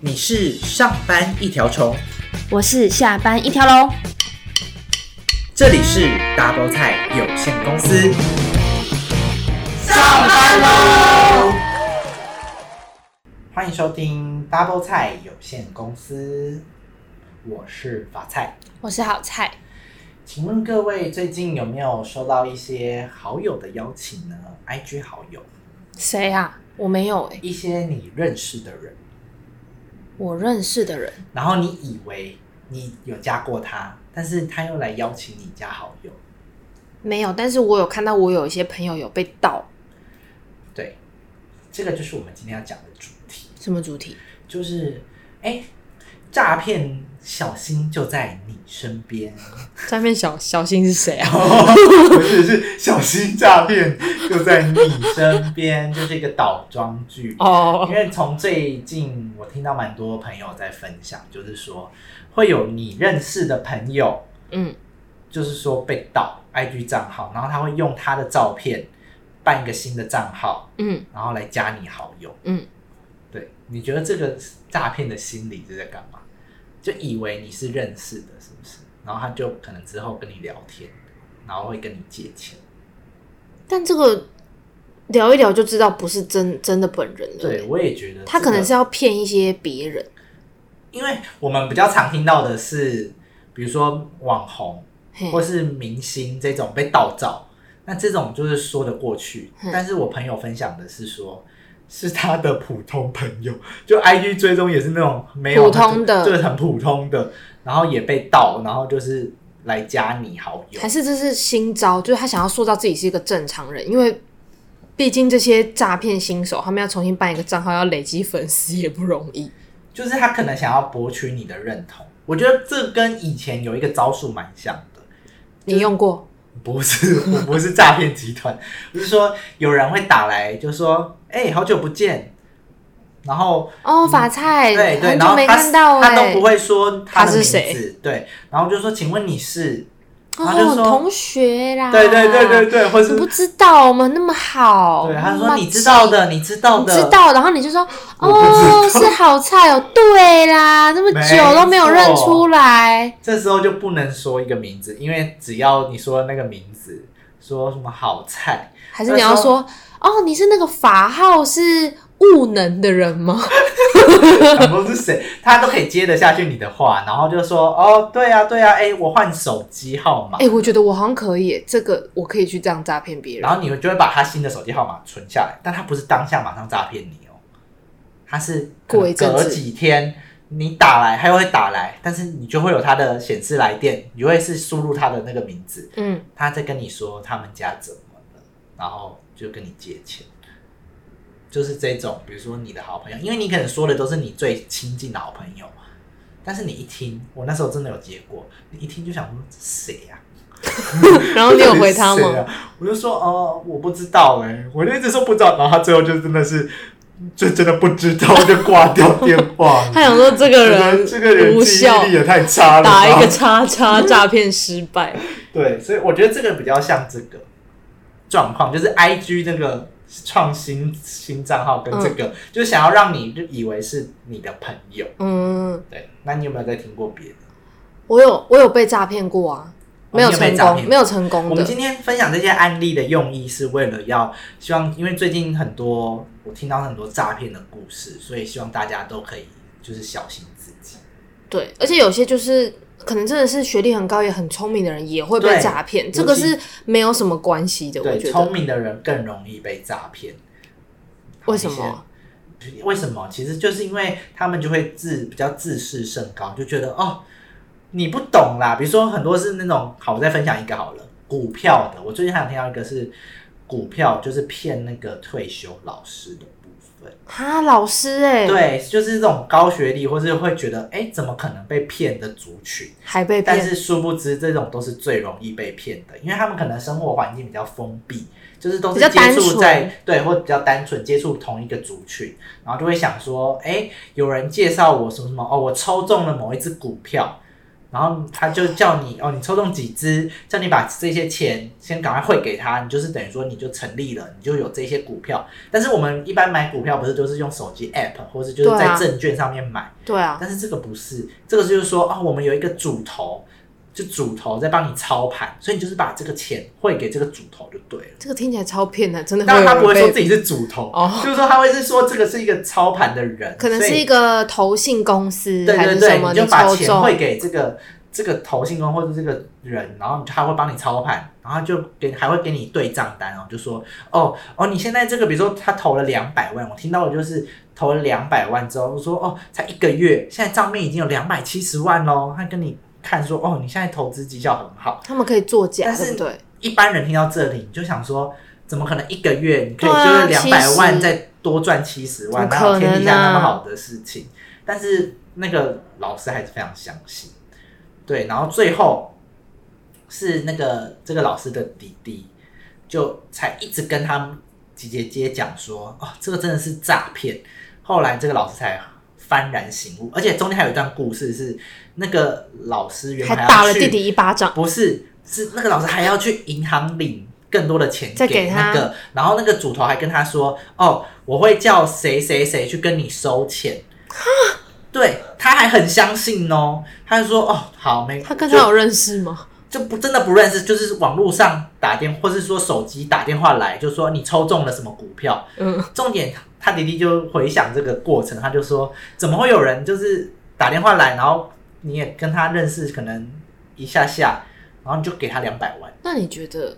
你是上班一条虫，我是下班一条龙。这里是 Double 菜有限公司，上班喽！欢迎收听 Double 菜有限公司，我是法菜，我是好菜。请问各位最近有没有收到一些好友的邀请呢？IG 好友？谁啊？我没有哎、欸。一些你认识的人，我认识的人，然后你以为你有加过他，但是他又来邀请你加好友。没有，但是我有看到我有一些朋友有被盗。对，这个就是我们今天要讲的主题。什么主题？就是哎，诈骗小心就在你身边。诈骗小小心是谁啊？不是，是小心诈骗就在你身边，就是一个倒装句哦。因为从最近我听到蛮多朋友在分享，就是说会有你认识的朋友，嗯，就是说被盗 IG 账号，然后他会用他的照片办一个新的账号，嗯，然后来加你好友，嗯，对，你觉得这个诈骗的心理是在干嘛？就以为你是认识的，是不是？然后他就可能之后跟你聊天，然后会跟你借钱。但这个聊一聊就知道不是真真的本人了。对，我也觉得他可能是要骗一些别人。因为我们比较常听到的是，比如说网红或是明星这种被盗照，那这种就是说得过去。但是我朋友分享的是说，是他的普通朋友，就 IG 追踪也是那种没有普通的，就是很普通的，然后也被盗，然后就是来加你好友，还是这是新招？就是他想要塑造自己是一个正常人，因为毕竟这些诈骗新手，他们要重新办一个账号，要累积粉丝也不容易。就是他可能想要博取你的认同，我觉得这跟以前有一个招数蛮像的。你用过？不是，我不是诈骗集团，不是说有人会打来，就说。哎、欸，好久不见，然后哦，法菜，对对，很久没看到，他都不会说他的名字，他是谁？对，然后就说，请问你是？然后就说、哦、同学啦，对对对对对，或是不知道我们那么好，对，他说你知道的，你知道的，知道，然后你就说哦，是好菜哦，对啦，那么久都没有认出来，这时候就不能说一个名字，因为只要你说那个名字，说什么好菜，还是你要说。哦，你是那个法号是悟能的人吗？很多是谁？他都可以接得下去你的话，然后就说哦，对啊，对啊，哎、欸，我换手机号码。哎、欸，我觉得我好像可以，这个我可以去这样诈骗别人。然后你就会把他新的手机号码存下来，但他不是当下马上诈骗你哦，他是隔几天你打来，他又会打来，但是你就会有他的显示来电，你就会是输入他的那个名字，嗯，他在跟你说他们家怎么了，然后。就跟你借钱，就是这种，比如说你的好朋友，因为你可能说的都是你最亲近的好朋友，但是你一听，我那时候真的有接过，你一听就想说谁呀？然后你有回他吗？我就说哦，我不知道哎，我就一直说不知道，然后他最后就真的是，就真的不知道就挂掉电话。他想说这个人这个人记忆力也太差了，打一个叉叉，诈骗失败。对，所以我觉得这个比较像这个。状况就是 I G 那个创新新账号跟这个，嗯、就是想要让你就以为是你的朋友。嗯，对。那你有没有在听过别的？我有，我有被诈骗过啊，没有成功，哦、没有成功。我们今天分享这些案例的用意是为了要希望，因为最近很多我听到很多诈骗的故事，所以希望大家都可以就是小心自己。对，而且有些就是。可能真的是学历很高也很聪明的人也会被诈骗，这个是没有什么关系的。我觉得聪明的人更容易被诈骗。为什么？为什么？其实就是因为他们就会自比较自视甚高，就觉得哦，你不懂啦。比如说很多是那种，好，我再分享一个好了，股票的。我最近还有听到一个是股票，就是骗那个退休老师的。哈，老师哎、欸，对，就是这种高学历，或是会觉得哎、欸，怎么可能被骗的族群，还被骗，但是殊不知，这种都是最容易被骗的，因为他们可能生活环境比较封闭，就是都是接触在对，或比较单纯接触同一个族群，然后就会想说，哎、欸，有人介绍我什么什么哦，我抽中了某一只股票，然后他就叫你哦，你抽中几支，叫你把这些钱先赶快汇给他，你就是等于说你就成立了，你就有这些股票。但是我们一般买股票不是都是用手机 app，或者就是在证券上面买？对啊。但是这个不是，这个就是说啊、哦，我们有一个主头，就主头在帮你操盘，所以你就是把这个钱汇给这个主头就对了。这个听起来超骗的，真的。但他不会说自己是主头，哦，就是说他会是说这个是一个操盘的人，可能是一个投信公司，对对对，你就把钱汇给这个。这个投信公或者这个人，然后他会帮你操盘，然后就给还会给你对账单哦，就说哦哦，你现在这个比如说他投了两百万，我听到的就是投了两百万之后，我说哦，才一个月，现在账面已经有两百七十万喽，他跟你看说哦，你现在投资绩效很好，他们可以作假，但是对一般人听到这里，你就想说，怎么可能一个月你可以就是两百万再多赚七十万，哪有天底下那么好的事情？但是那个老师还是非常相信。对，然后最后是那个这个老师的弟弟，就才一直跟他们姐姐姐讲说，哦，这个真的是诈骗。后来这个老师才幡然醒悟，而且中间还有一段故事是，那个老师原来打了弟弟一巴掌，不是，是那个老师还要去银行领更多的钱给那个，然后那个主头还跟他说，哦，我会叫谁谁谁去跟你收钱。对，他还很相信哦，他就说哦好没，他跟他有认识吗？就不真的不认识，就是网络上打电话，或是说手机打电话来，就说你抽中了什么股票。嗯，重点他弟弟就回想这个过程，他就说怎么会有人就是打电话来，然后你也跟他认识，可能一下下，然后你就给他两百万。那你觉得？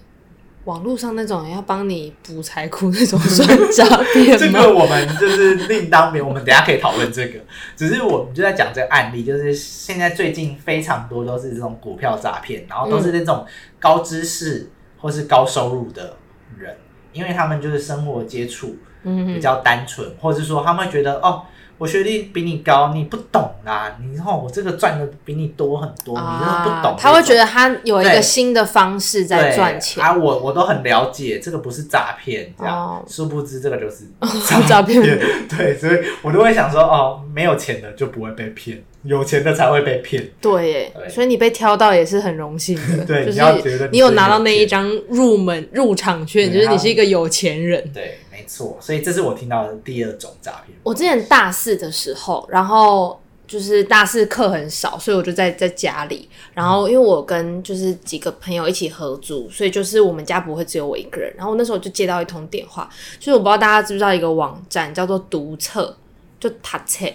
网络上那种要帮你补财库那种算诈骗吗？这个我们就是另当别，我们等下可以讨论这个。只是我们就在讲这个案例，就是现在最近非常多都是这种股票诈骗，然后都是那种高知识或是高收入的人，因为他们就是生活接触比较单纯，或者是说他们觉得哦。我学历比你高，你不懂啊！你说我这个赚的比你多很多，啊、你都不懂。他会觉得他有一个新的方式在赚钱啊！我我都很了解，这个不是诈骗，这样、哦、殊不知这个就是 诈骗。对，所以我都会想说，哦，没有钱的就不会被骗，有钱的才会被骗。对所以你被挑到也是很荣幸的。对，就是你要觉得你，你有拿到那一张入门入场券，就是你是一个有钱人。对。没错，所以这是我听到的第二种诈骗。我之前大四的时候，然后就是大四课很少，所以我就在在家里。然后因为我跟就是几个朋友一起合租，所以就是我们家不会只有我一个人。然后那时候就接到一通电话，就是我不知道大家知不知道一个网站叫做读册，就塔册。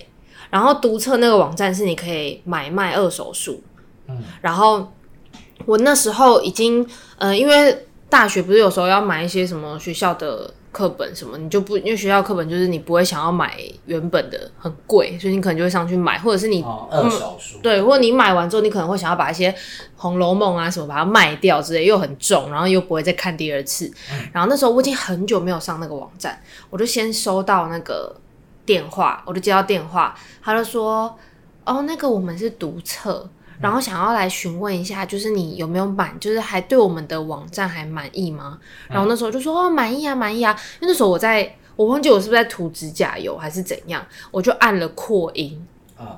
然后读册那个网站是你可以买卖二手书。嗯，然后我那时候已经，呃，因为大学不是有时候要买一些什么学校的。课本什么你就不，因为学校课本就是你不会想要买原本的很贵，所以你可能就会上去买，或者是你、哦、二手书、嗯、对，或者你买完之后你可能会想要把一些《红楼梦》啊什么把它卖掉之类，又很重，然后又不会再看第二次。嗯、然后那时候我已经很久没有上那个网站，我就先收到那个电话，我就接到电话，他就说：“哦，那个我们是读册。”然后想要来询问一下，就是你有没有满，就是还对我们的网站还满意吗？然后那时候就说哦，满意啊，满意啊。因为那时候我在，我忘记我是不是在涂指甲油还是怎样，我就按了扩音，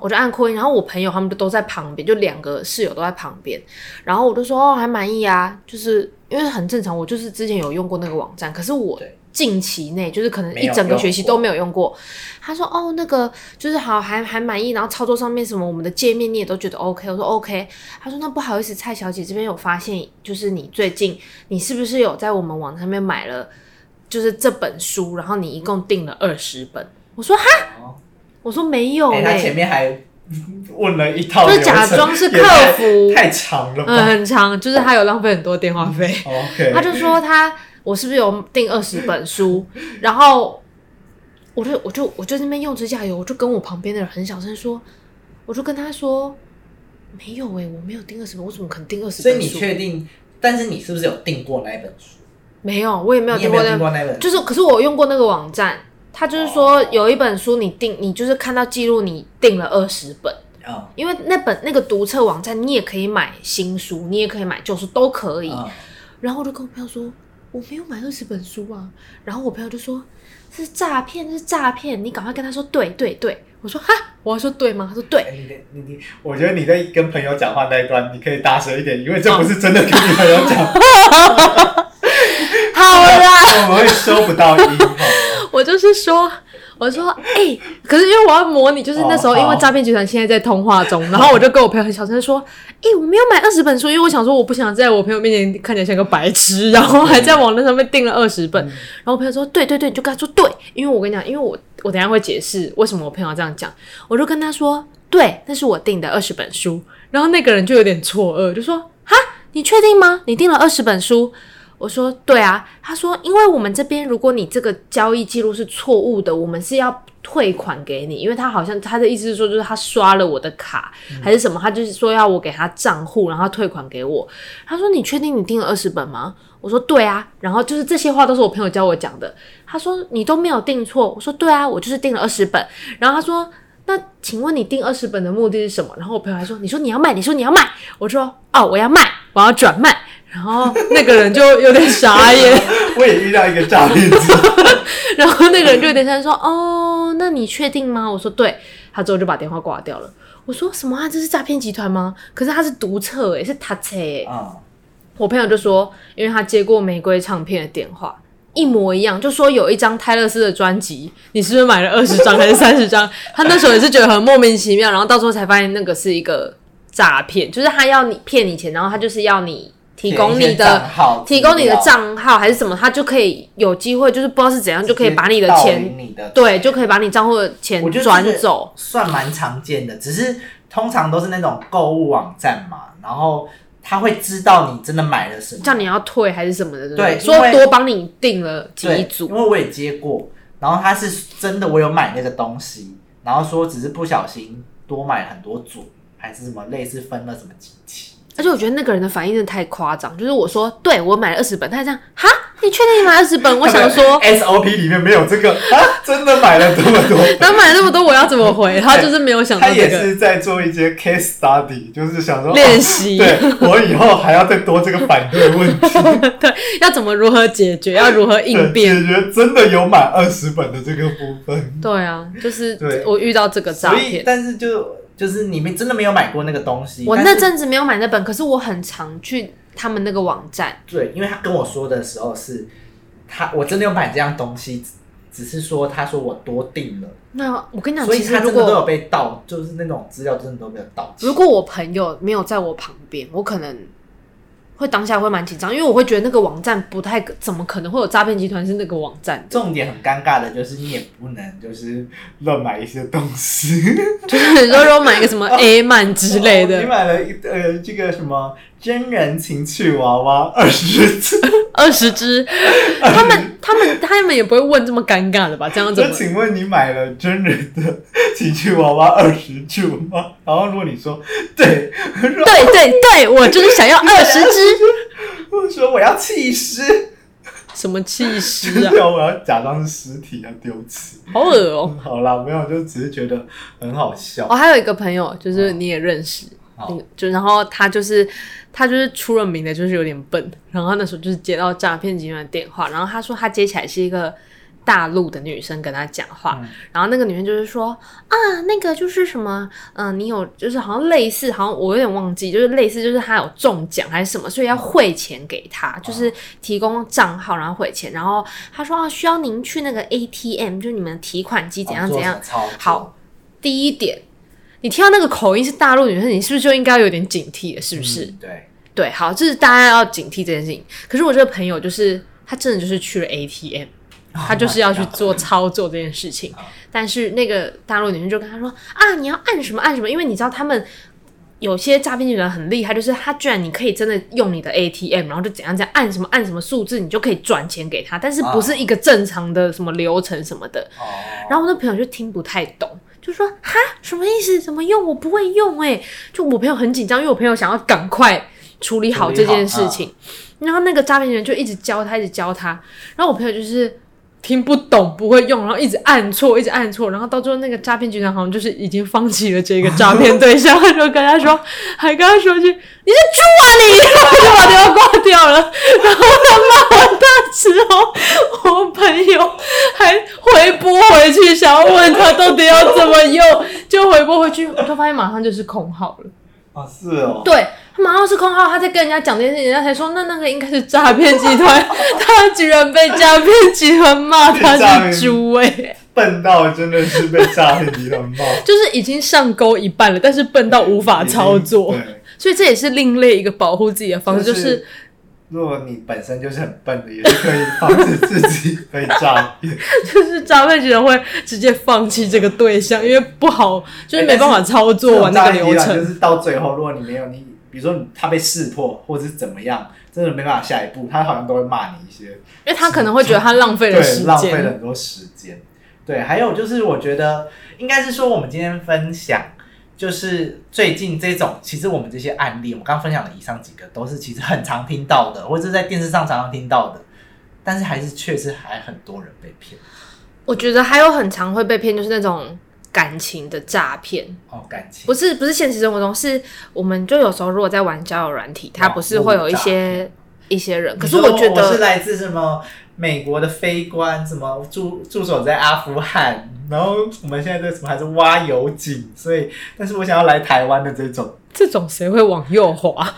我就按扩音。然后我朋友他们都都在旁边，就两个室友都在旁边。然后我就说哦，还满意啊，就是因为很正常，我就是之前有用过那个网站，可是我。近期内就是可能一整个学期都没有用过。他说：“哦，那个就是好，还还满意。然后操作上面什么，我们的界面你也都觉得 OK。”我说：“OK。”他说：“那不好意思，蔡小姐这边有发现，就是你最近你是不是有在我们网上面买了，就是这本书？然后你一共订了二十本。”我说：“哈，我说没有。”哎，他前面还 问了一套，就是假装是客服，太长了，嗯，很长，就是他有浪费很多电话费。OK，他就说他。我是不是有订二十本书？然后我就我就我就那边用指甲油，我就跟我旁边的人很小声说，我就跟他说没有诶、欸，我没有订二十本，我怎么可能订二十本？所以你确定？但是你是不是有订过那一本书？没有，我也没有订过，过那本。就是，可是我用过那个网站，他就是说有一本书你订，你就是看到记录你订了二十本。哦。因为那本那个读册网站，你也可以买新书，你也可以买旧书，都可以。哦、然后我就跟我朋友说。我没有买二十本书啊，然后我朋友就说：“是诈骗，是诈骗，你赶快跟他说对对对。我说哈，我要说对吗？他说对。你你你，我觉得你在跟朋友讲话那一段，你可以大声一点，因为这不是真的跟你朋友讲。好啦，我们会收不到音。我就是说。我说，哎、欸，可是因为我要模拟，就是那时候，因为诈骗集团现在在通话中，然后我就跟我朋友很小声说，哎、欸，我没有买二十本书，因为我想说，我不想在我朋友面前看起来像个白痴，然后还在网络上面订了二十本，然后我朋友说，对对对，你就跟他说对，因为我跟你讲，因为我我等一下会解释为什么我朋友要这样讲，我就跟他说，对，那是我订的二十本书，然后那个人就有点错愕，就说，哈，你确定吗？你订了二十本书？我说对啊，他说，因为我们这边如果你这个交易记录是错误的，我们是要退款给你，因为他好像他的意思是说，就是他刷了我的卡、嗯、还是什么，他就是说要我给他账户，然后退款给我。他说你确定你订了二十本吗？我说对啊，然后就是这些话都是我朋友教我讲的。他说你都没有订错，我说对啊，我就是订了二十本。然后他说那请问你订二十本的目的是什么？然后我朋友还说你说你要卖，你说你要卖，我说哦我要卖，我要转卖。然后那个人就有点傻眼，我也遇到一个诈骗者，然后那个人就有点像说：“哦，那你确定吗？”我说：“对。”他之后就把电话挂掉了。我说：“什么啊？这是诈骗集团吗？”可是他是独册诶，是他册诶。嗯。我朋友就说，因为他接过玫瑰唱片的电话，一模一样，就说有一张泰勒斯的专辑，你是不是买了二十张还是三十张？他那时候也是觉得很莫名其妙，然后到时候才发现那个是一个诈骗，就是他要你骗你钱，然后他就是要你。提供你的提供你的账号还是什么，他就可以有机会，就是不知道是怎样，就可以把你的钱，对，就可以把你账户的钱转走。算蛮常见的，只是通常都是那种购物网站嘛，然后他会知道你真的买了什么，叫你要退还是什么的，对，说多帮你订了几组，因为我也接过，然后他是真的我有买那个东西，然后说只是不小心多买很多组，还是什么类似分了什么几期。而且我觉得那个人的反应真的太夸张，就是我说对我买了二十本，他还这样哈，你确定你买二十本？我想说 SOP 里面没有这个啊，真的买了这么多，他买了那么多，我要怎么回？他就是没有想他也是在做一些 case study，就是想说练习，对我以后还要再多这个反对问题，对，要怎么如何解决，要如何应变？解决真的有买二十本的这个部分，对啊，就是我遇到这个诈骗，但是就。就是你们真的没有买过那个东西，我那阵子没有买那本，可是我很常去他们那个网站。对，因为他跟我说的时候是，他我真的有买这样东西，只是说他说我多订了。那我跟你讲，所以他真的都有被盗，就是那种资料真的都没有盗。如果我朋友没有在我旁边，我可能。会当下会蛮紧张，因为我会觉得那个网站不太怎么可能会有诈骗集团是那个网站。重点很尴尬的就是你也不能就是乱买一些东西，就是你说如果买一个什么 A 曼之类的，哦哦、你买了一呃这个什么。真人情趣娃娃二十只，二十只，他们 他们他们也不会问这么尴尬的吧？这样子。那请问你买了真人的情趣娃娃二十只吗？然后如果你说对，对对对，我就是想要 二十只。我说我要弃尸，什么弃尸啊？我要假装是尸体要丢弃，好恶哦、喔。好啦，没有，就只是觉得很好笑。我还有一个朋友，就是你也认识，哦、就然后他就是。他就是出了名的，就是有点笨。然后他那时候就是接到诈骗集团的电话，然后他说他接起来是一个大陆的女生跟他讲话，嗯、然后那个女生就是说啊，那个就是什么，嗯、呃，你有就是好像类似，好像我有点忘记，就是类似就是他有中奖还是什么，所以要汇钱给他，嗯、就是提供账号然后汇钱。然后他说啊，需要您去那个 ATM，就是你们提款机怎样怎样。好，第一点。你听到那个口音是大陆女生，你是不是就应该有点警惕了？是不是？嗯、对对，好，就是大家要警惕这件事情。可是我这个朋友就是他真的就是去了 ATM，、哦、他就是要去做操作这件事情。哦、但是那个大陆女生就跟他说啊，你要按什么按什么，因为你知道他们有些诈骗集团很厉害，就是他居然你可以真的用你的 ATM，然后就怎样怎样按什么按什么数字，你就可以转钱给他，但是不是一个正常的什么流程什么的。哦、然后我那朋友就听不太懂。就说哈，什么意思？怎么用？我不会用哎、欸！就我朋友很紧张，因为我朋友想要赶快处理好这件事情。然后那个诈骗人就一直教他，一直教他。然后我朋友就是听不懂，不会用，然后一直按错，一直按错，然后到最后那个诈骗集团好像就是已经放弃了这个诈骗对象，就跟他说，还跟他说句你是猪啊你，然后就把电话挂掉了。然后他骂完他之后，我朋友还回拨回去，想要问他到底要怎么用，就回拨回去，我就发现马上就是空号了。啊，是哦，对。他马上是空号，他在跟人家讲这件事情，人家才说那那个应该是诈骗集团，他居然被诈骗集团骂他是猪哎、欸，笨到真的是被诈骗集团骂，就是已经上钩一半了，但是笨到无法操作，所以这也是另类一个保护自己的方式，就是、就是、如果你本身就是很笨的，也是可以防止自己被诈骗，就是诈骗集团会直接放弃这个对象，因为不好，就是没办法操作完那个流程，就是到最后，如果你没有你。比如说他被识破，或者是怎么样，真的没办法下一步，他好像都会骂你一些，因为他可能会觉得他浪费了时间，浪费了很多时间。对，还有就是我觉得应该是说，我们今天分享就是最近这种，其实我们这些案例，我们刚分享的以上几个都是其实很常听到的，或者在电视上常常听到的，但是还是确实还很多人被骗。我觉得还有很常会被骗，就是那种。感情的诈骗哦，感情不是不是现实生活中，是我们就有时候如果在玩交友软体，它不是会有一些一些人，可是我觉得我是来自什么美国的飞官，什么驻驻守在阿富汗，然后我们现在这什么还是挖油井，所以但是我想要来台湾的这种。这种谁会往右滑？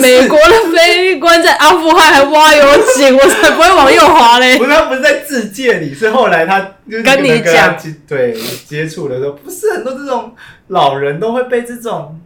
美国的飞官在阿富汗还挖油井，我才不会往右滑嘞！不是他不是在自介里，是后来他跟跟你讲，对接触的时候，不是很多这种老人都会被这种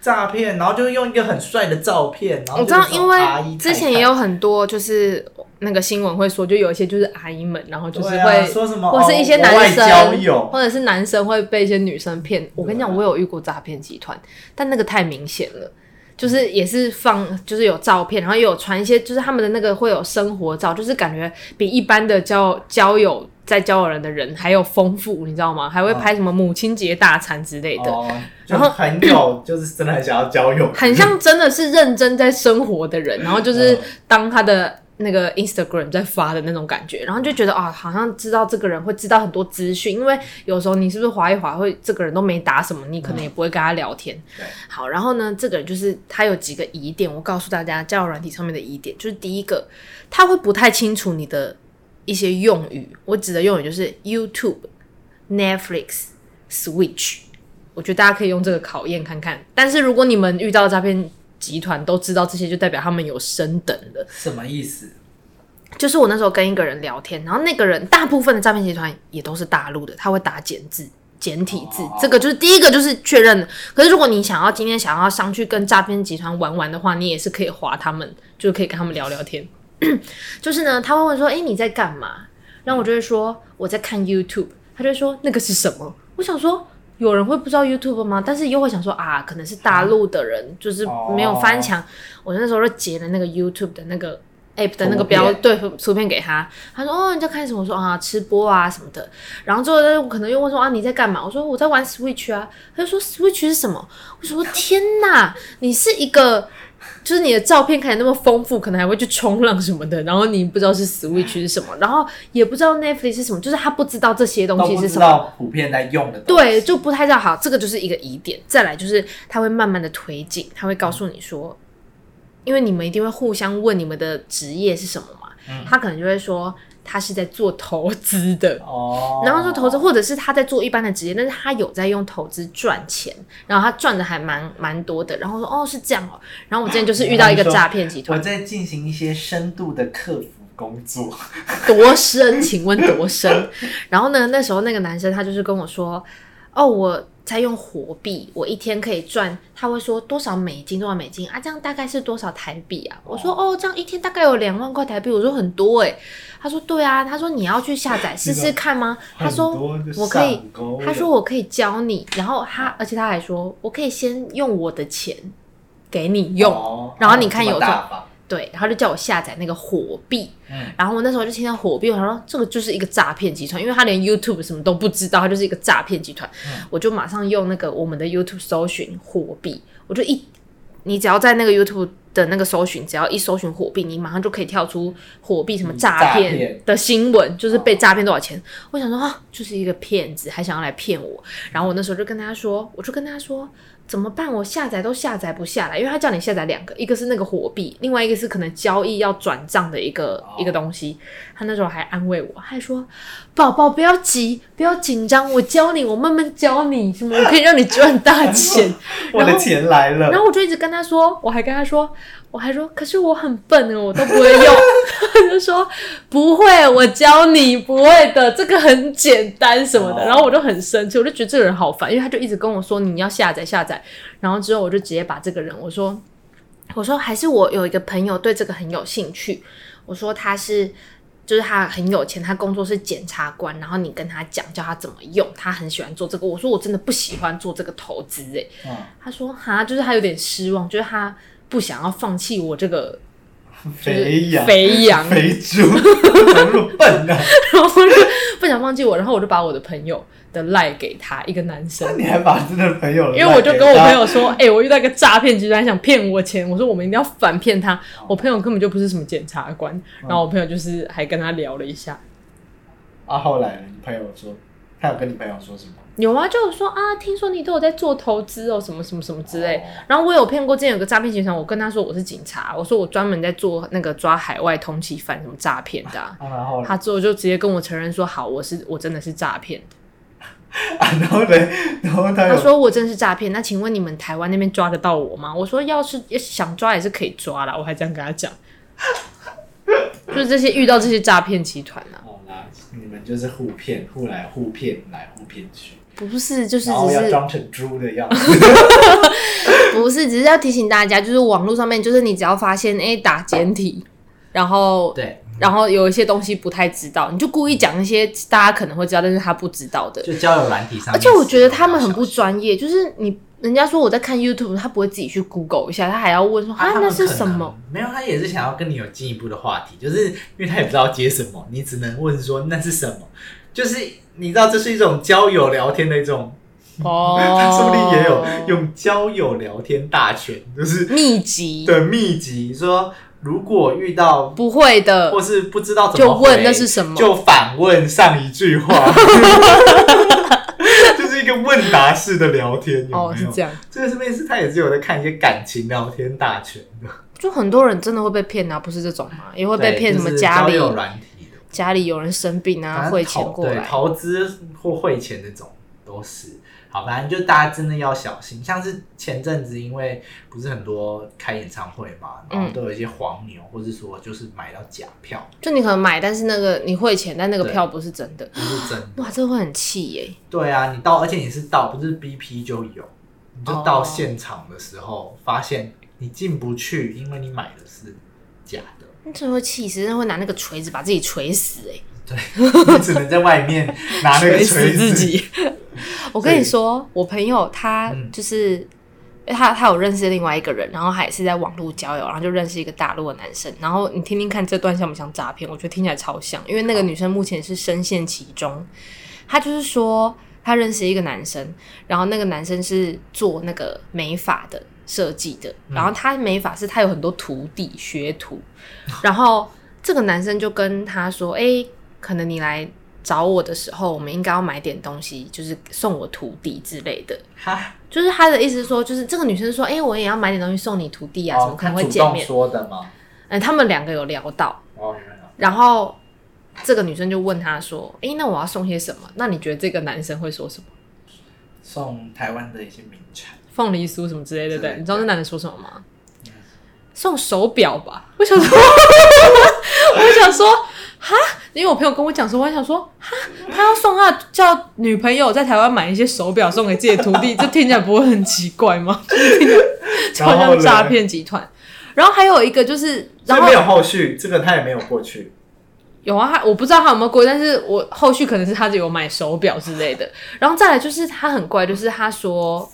诈骗，然后就用一个很帅的照片，然后我知道，因为之前也有很多就是。那个新闻会说，就有一些就是阿姨们，然后就是会、啊、说什么，或是一些男生，或者是男生会被一些女生骗。我跟你讲，我有遇过诈骗集团，但那个太明显了，就是也是放，就是有照片，然后也有传一些，就是他们的那个会有生活照，就是感觉比一般的交交友在交友人的人还有丰富，你知道吗？还会拍什么母亲节大餐之类的，哦、然后很有就是真的很想要交友，很像真的是认真在生活的人，然后就是 当他的。那个 Instagram 在发的那种感觉，然后就觉得啊，好像知道这个人会知道很多资讯，因为有时候你是不是划一划会，这个人都没打什么，你可能也不会跟他聊天。嗯，好，然后呢，这个人就是他有几个疑点，我告诉大家，交友软体上面的疑点就是第一个，他会不太清楚你的一些用语，我指的用语就是 YouTube、Netflix、Switch，我觉得大家可以用这个考验看看。但是如果你们遇到诈骗，集团都知道这些，就代表他们有升等的。什么意思？就是我那时候跟一个人聊天，然后那个人大部分的诈骗集团也都是大陆的，他会打简字、简体字，哦、这个就是第一个就是确认的。可是如果你想要今天想要上去跟诈骗集团玩玩的话，你也是可以划他们，就可以跟他们聊聊天。就是呢，他会问说：“哎，你在干嘛？”然后我就会说：“我在看 YouTube。”他就会说：“那个是什么？”我想说。有人会不知道 YouTube 吗？但是又会想说啊，可能是大陆的人，嗯、就是没有翻墙。哦、我那时候就截了那个 YouTube 的那个 App 的那个标对图片给他，他说哦，你在看什么？我说啊，吃播啊什么的。然后之后他可能又问说啊，你在干嘛？我说我在玩 Switch 啊。他就说 Switch 是什么？我说天哪，你是一个。就是你的照片看起来那么丰富，可能还会去冲浪什么的，然后你不知道是 Switch 是什么，然后也不知道 Netflix 是什么，就是他不知道这些东西是什么，普遍在用的，对，就不太知道。好，这个就是一个疑点。再来就是他会慢慢的推进，他会告诉你说，因为你们一定会互相问你们的职业是什么嘛，嗯、他可能就会说。他是在做投资的，oh. 然后说投资，或者是他在做一般的职业，但是他有在用投资赚钱，然后他赚的还蛮蛮多的，然后说哦是这样哦，然后我之前就是遇到一个诈骗集团，我在进行一些深度的客服工作，多深？请问多深？然后呢，那时候那个男生他就是跟我说，哦我。在用火币，我一天可以赚。他会说多少美金，多少美金啊？这样大概是多少台币啊？我说哦，这样一天大概有两万块台币。我说很多诶。他说对啊。他说你要去下载试试看吗？他说我可以。他说我可以教你。然后他，而且他还说我可以先用我的钱给你用，然后你看有多少。对，然后就叫我下载那个火币，嗯，然后我那时候就听到火币，我想说这个就是一个诈骗集团，因为他连 YouTube 什么都不知道，他就是一个诈骗集团，嗯，我就马上用那个我们的 YouTube 搜寻火币，我就一你只要在那个 YouTube 的那个搜寻，只要一搜寻火币，你马上就可以跳出火币什么诈骗的新闻，就是被诈骗多少钱。哦、我想说啊，就是一个骗子，还想要来骗我。然后我那时候就跟他说，我就跟他说。怎么办？我下载都下载不下来，因为他叫你下载两个，一个是那个火币，另外一个是可能交易要转账的一个、oh. 一个东西。他那时候还安慰我，他还说：“宝宝不要急，不要紧张，我教你，我慢慢教你，什么我可以让你赚大钱。”我的钱来了。然后我就一直跟他说，我还跟他说。我还说，可是我很笨哦，我都不会用。他就说不会，我教你，不会的，这个很简单什么的。然后我就很生气，我就觉得这个人好烦，因为他就一直跟我说你要下载下载。然后之后我就直接把这个人我说我说还是我有一个朋友对这个很有兴趣。我说他是就是他很有钱，他工作是检察官。然后你跟他讲叫他怎么用，他很喜欢做这个。我说我真的不喜欢做这个投资诶。他说哈，就是他有点失望，就是他。不想要放弃我这个肥羊、肥羊、肥 猪，怎么笨呢？然后就不想放弃我，然后我就把我的朋友的赖给他，一个男生。你还把真的朋友？因为我就跟我朋友说：“哎、欸，我遇到一个诈骗集团，想骗我钱。”我说：“我们一定要反骗他。”我朋友根本就不是什么检察官，然后我朋友就是还跟他聊了一下。啊，后来你朋友说，他有跟你朋友说什么？有啊，就是说啊，听说你都有在做投资哦，什么什么什么之类。然后我有骗过，之前有个诈骗集团，我跟他说我是警察，我说我专门在做那个抓海外通缉犯什么诈骗的。啊，然后他之后就直接跟我承认说，好，我是我真的是诈骗的。啊，然后呢？然后他他说我真是诈骗，那请问你们台湾那边抓得到我吗？我说要是想抓也是可以抓啦，我还这样跟他讲。就是这些遇到这些诈骗集团啊，好啦，你们就是互骗，互来互骗，来互骗去。不是，就是只是装成猪的样子。不是，只是要提醒大家，就是网络上面，就是你只要发现哎、欸、打简体，然后对，然后有一些东西不太知道，你就故意讲一些大家可能会知道，但是他不知道的，就交友软体上。而且我觉得他们很不专业，就是你人家说我在看 YouTube，他不会自己去 Google 一下，他还要问说啊那是什么？没有，他也是想要跟你有进一步的话题，就是因为他也不知道接什么，你只能问说那是什么，就是。你知道这是一种交友聊天的一种哦，他 说不定也有用交友聊天大全，就是秘籍的秘籍。说如果遇到不会的，或是不知道怎么就问那是什么，就反问上一句话，就是一个问答式的聊天。有没有？哦，是这样。这个是面试他也是有在看一些感情聊天大全的？就很多人真的会被骗啊，不是这种嘛？也会被骗什么家里家里有人生病啊，汇钱过来，投资或汇钱那种都是。好，反正就大家真的要小心。像是前阵子，因为不是很多开演唱会嘛，然后都有一些黄牛，或者说就是买到假票。就你可能买，但是那个你汇钱，但那个票不是真的，不是真的。哇，这会很气耶。对啊，你到，而且你是到，不是 BP 就有，你就到现场的时候，发现你进不去，因为你买的是假的。你真的会气死，真的会拿那个锤子把自己锤死哎、欸！对，你只能在外面拿那个锤子自己。我跟你说，我朋友他就是，嗯、他他有认识另外一个人，然后他也是在网络交友，然后就认识一个大陆的男生。然后你听听看这段像不像诈骗？我觉得听起来超像，因为那个女生目前是深陷其中。他就是说，他认识一个男生，然后那个男生是做那个美发的。设计的，然后他美发是，他有很多徒弟学徒，然后这个男生就跟他说：“哎、欸，可能你来找我的时候，我们应该要买点东西，就是送我徒弟之类的。”哈，就是他的意思是说，就是这个女生说：“哎、欸，我也要买点东西送你徒弟啊，怎么可能会见面？”说的吗？嗯，他们两个有聊到。哦，然后这个女生就问他说：“哎、欸，那我要送些什么？那你觉得这个男生会说什么？”送台湾的一些名产。凤梨酥什么之类的，对？你知道那男的说什么吗？送手表吧。我想说，我想说，哈，因为我朋友跟我讲说，我还想说，哈，他要送他叫女朋友在台湾买一些手表送给自己的徒弟，这听起来不会很奇怪吗？就好像诈骗集团。然后还有一个就是，然后没有后续，这个他也没有过去。有啊，他我不知道他有没有过，但是我后续可能是他就有买手表之类的。然后再来就是他很怪，就是他说。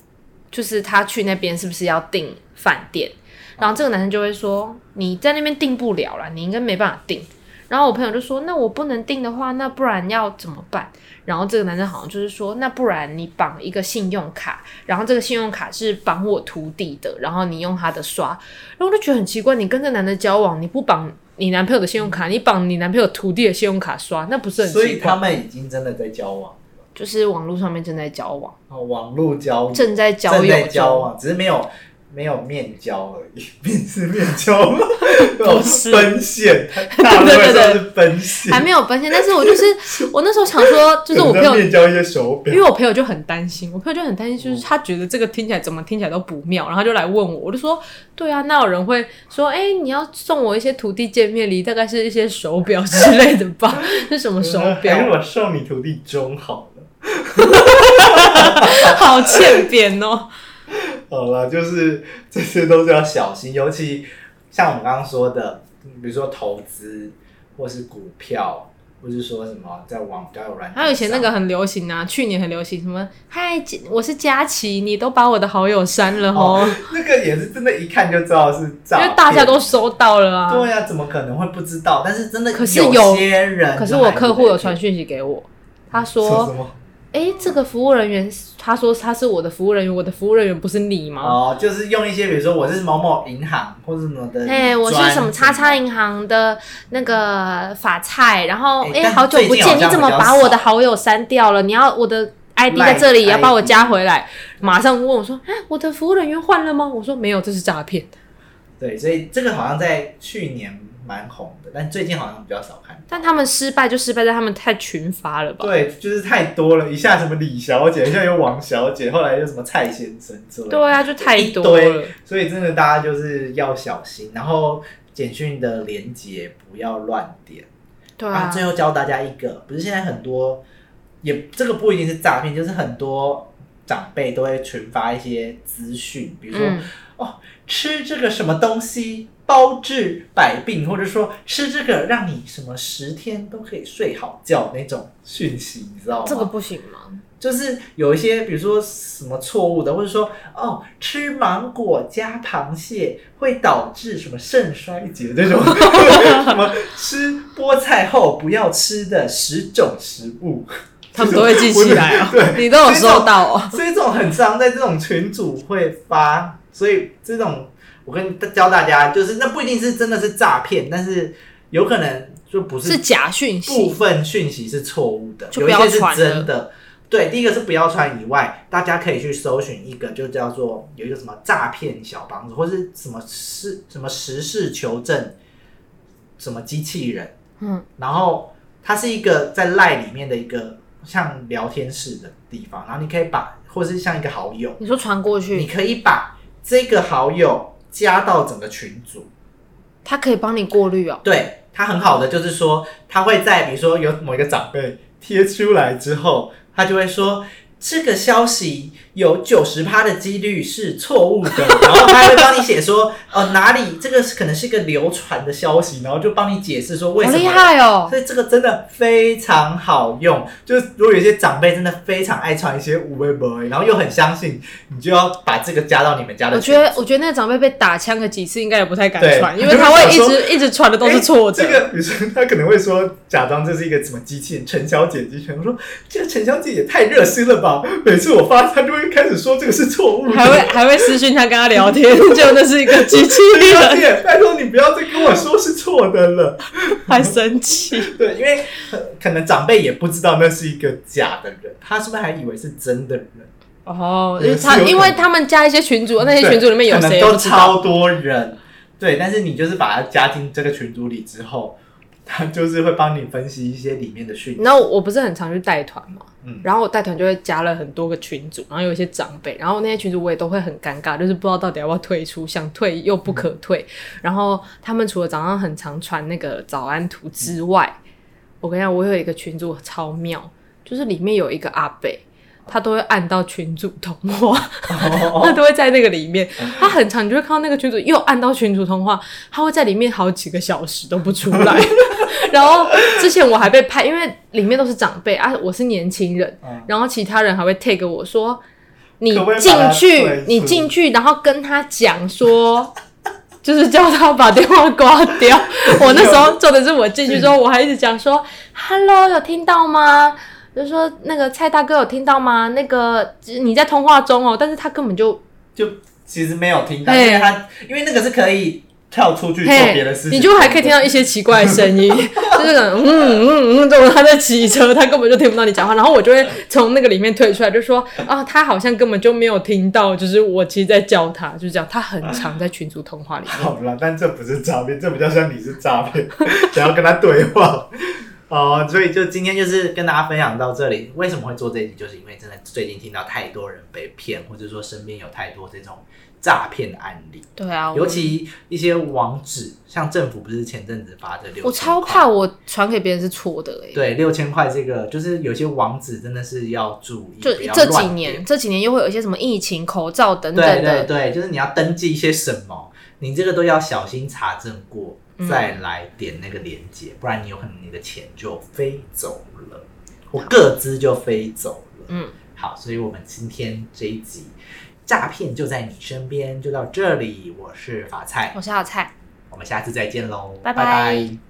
就是他去那边是不是要订饭店？然后这个男生就会说：“你在那边订不了啦，你应该没办法订。”然后我朋友就说：“那我不能订的话，那不然要怎么办？”然后这个男生好像就是说：“那不然你绑一个信用卡，然后这个信用卡是绑我徒弟的，然后你用他的刷。”然后我就觉得很奇怪，你跟这男的交往，你不绑你男朋友的信用卡，你绑你男朋友徒弟的信用卡刷，那不是很奇怪？所以他们已经真的在交往，就是网络上面正在交往。哦，网络交往，正在交友，正在交往，只是没有。没有面交而已，面是面交吗？不是奔现，大陆会说是奔现，还没有奔现。但是我就是我那时候想说，就是我朋友面交一些手表，因为我朋友就很担心，我朋友就很担心，就是他觉得这个听起来怎么听起来都不妙，然后就来问我，我就说，对啊，那有人会说，哎、欸，你要送我一些徒弟见面礼，大概是一些手表之类的吧？是什么手表？还是我送你徒弟钟好了，好欠扁哦。好了，就是 这些都是要小心，尤其像我们刚刚说的，比如说投资，或是股票，或是说什么在网交友软件。还有以前那个很流行啊，去年很流行什么？嗨，我是佳琪，你都把我的好友删了哦，哦。那个也是真的，一看就知道是诈，因为大家都收到了啊。对啊，怎么可能会不知道？但是真的，可是有些人，可是我客户有传讯息给我，他说。哎、欸，这个服务人员，他说他是我的服务人员，我的服务人员不是你吗？哦，就是用一些，比如说我是某某银行或者什么的，哎，我是什么叉叉银行的那个法菜，然后哎、欸，好久不见，你怎么把我的好友删掉了？你要我的 ID 在这里，也要把我加回来？马上问我说，哎，我的服务人员换了吗？我说没有，这是诈骗。对，所以这个好像在去年。蛮红的，但最近好像比较少看。但他们失败就失败在他们太群发了吧？对，就是太多了，一下什么李小姐，一下又王小姐，后来又什么蔡先生之类。对啊，就太多了。所以真的大家就是要小心，然后简讯的连接不要乱点。对啊，啊。最后教大家一个，不是现在很多，也这个不一定是诈骗，就是很多长辈都会群发一些资讯，比如说、嗯、哦，吃这个什么东西。包治百病，或者说吃这个让你什么十天都可以睡好觉那种讯息，你知道吗？这个不行吗？就是有一些，比如说什么错误的，或者说哦，吃芒果加螃蟹会导致什么肾衰竭这种，什么吃菠菜后不要吃的十种食物，他们都会记起来啊。对，你都有收到哦。所以这种很常在这种群组会发，所以这种。我跟教大家，就是那不一定是真的是诈骗，但是有可能就不是是假讯息，部分讯息是错误的，有一些是真的。对，第一个是不要传以外，大家可以去搜寻一个，就叫做有一个什么诈骗小帮手，或是什么事什么实事求证什么机器人，嗯，然后它是一个在 LINE 里面的一个像聊天室的地方，然后你可以把，或是像一个好友，你说传过去，你可以把这个好友。加到整个群组，他可以帮你过滤哦。对，他很好的，就是说他会在比如说有某一个长辈贴出来之后，他就会说。这个消息有九十趴的几率是错误的，然后他会帮你写说，哦哪里这个可能是一个流传的消息，然后就帮你解释说为什么。好厉害哦！所以这个真的非常好用。就是如果有些长辈真的非常爱传一些无微博，然后又很相信，你就要把这个加到你们家的。我觉得，我觉得那个长辈被打枪了几次，应该也不太敢传，因为他会一直一直传的都是错的。这个女生她可能会说，假装这是一个什么机器人，陈小姐机器人，我说这个陈小姐也太热心了吧。每次我发，她就会开始说这个是错误，还会还会私讯他跟他聊天，就那是一个机器人。拜托你不要再跟我说是错的了，还生气。对，因为可能长辈也不知道那是一个假的人，他是不是还以为是真的人？哦，因为他因为他们加一些群主，那些群主里面有谁都超多人。对，但是你就是把他加进这个群组里之后。他 就是会帮你分析一些里面的讯息。然后我不是很常去带团嘛，嗯，然后我带团就会加了很多个群组，然后有一些长辈，然后那些群组我也都会很尴尬，就是不知道到底要不要退出，想退又不可退。嗯、然后他们除了早上很常传那个早安图之外，嗯、我跟你讲，我有一个群组超妙，就是里面有一个阿伯。他都会按到群主通话，他都会在那个里面。他很长，你就会看到那个群主又按到群主通话，他会在里面好几个小时都不出来。然后之前我还被拍，因为里面都是长辈啊，我是年轻人，然后其他人还会 take 我说：“你进去，你进去，然后跟他讲说。”就是叫他把电话挂掉。我那时候做的是我进去之后，我还一直讲说：“Hello，有听到吗？”就是说那个蔡大哥有听到吗？那个你在通话中哦，但是他根本就就其实没有听到，因为他因为那个是可以。跳出去做别的事情，你就还可以听到一些奇怪的声音，就是嗯嗯嗯，就他在骑车，他根本就听不到你讲话。然后我就会从那个里面退出来，就说啊，他好像根本就没有听到，就是我其实在教他，就是这样。他很常在群组通话里面。好了，但这不是诈骗，这比较像你是诈骗，想要跟他对话。哦，所以就今天就是跟大家分享到这里。为什么会做这一集？就是因为真的最近听到太多人被骗，或者说身边有太多这种。诈骗的案例，对啊，尤其一些网址，像政府不是前阵子发的六，我超怕我传给别人是错的哎。对，六千块这个就是有些网址真的是要注意，就这几年，这几年又会有一些什么疫情口罩等等的，对对对，就是你要登记一些什么，你这个都要小心查证过，再来点那个连接，不然你有可能你的钱就飞走了，或各资就飞走了。嗯，好，所以我们今天这一集。诈骗就在你身边，就到这里。我是法菜，我是小菜，我们下次再见喽，拜拜。拜拜。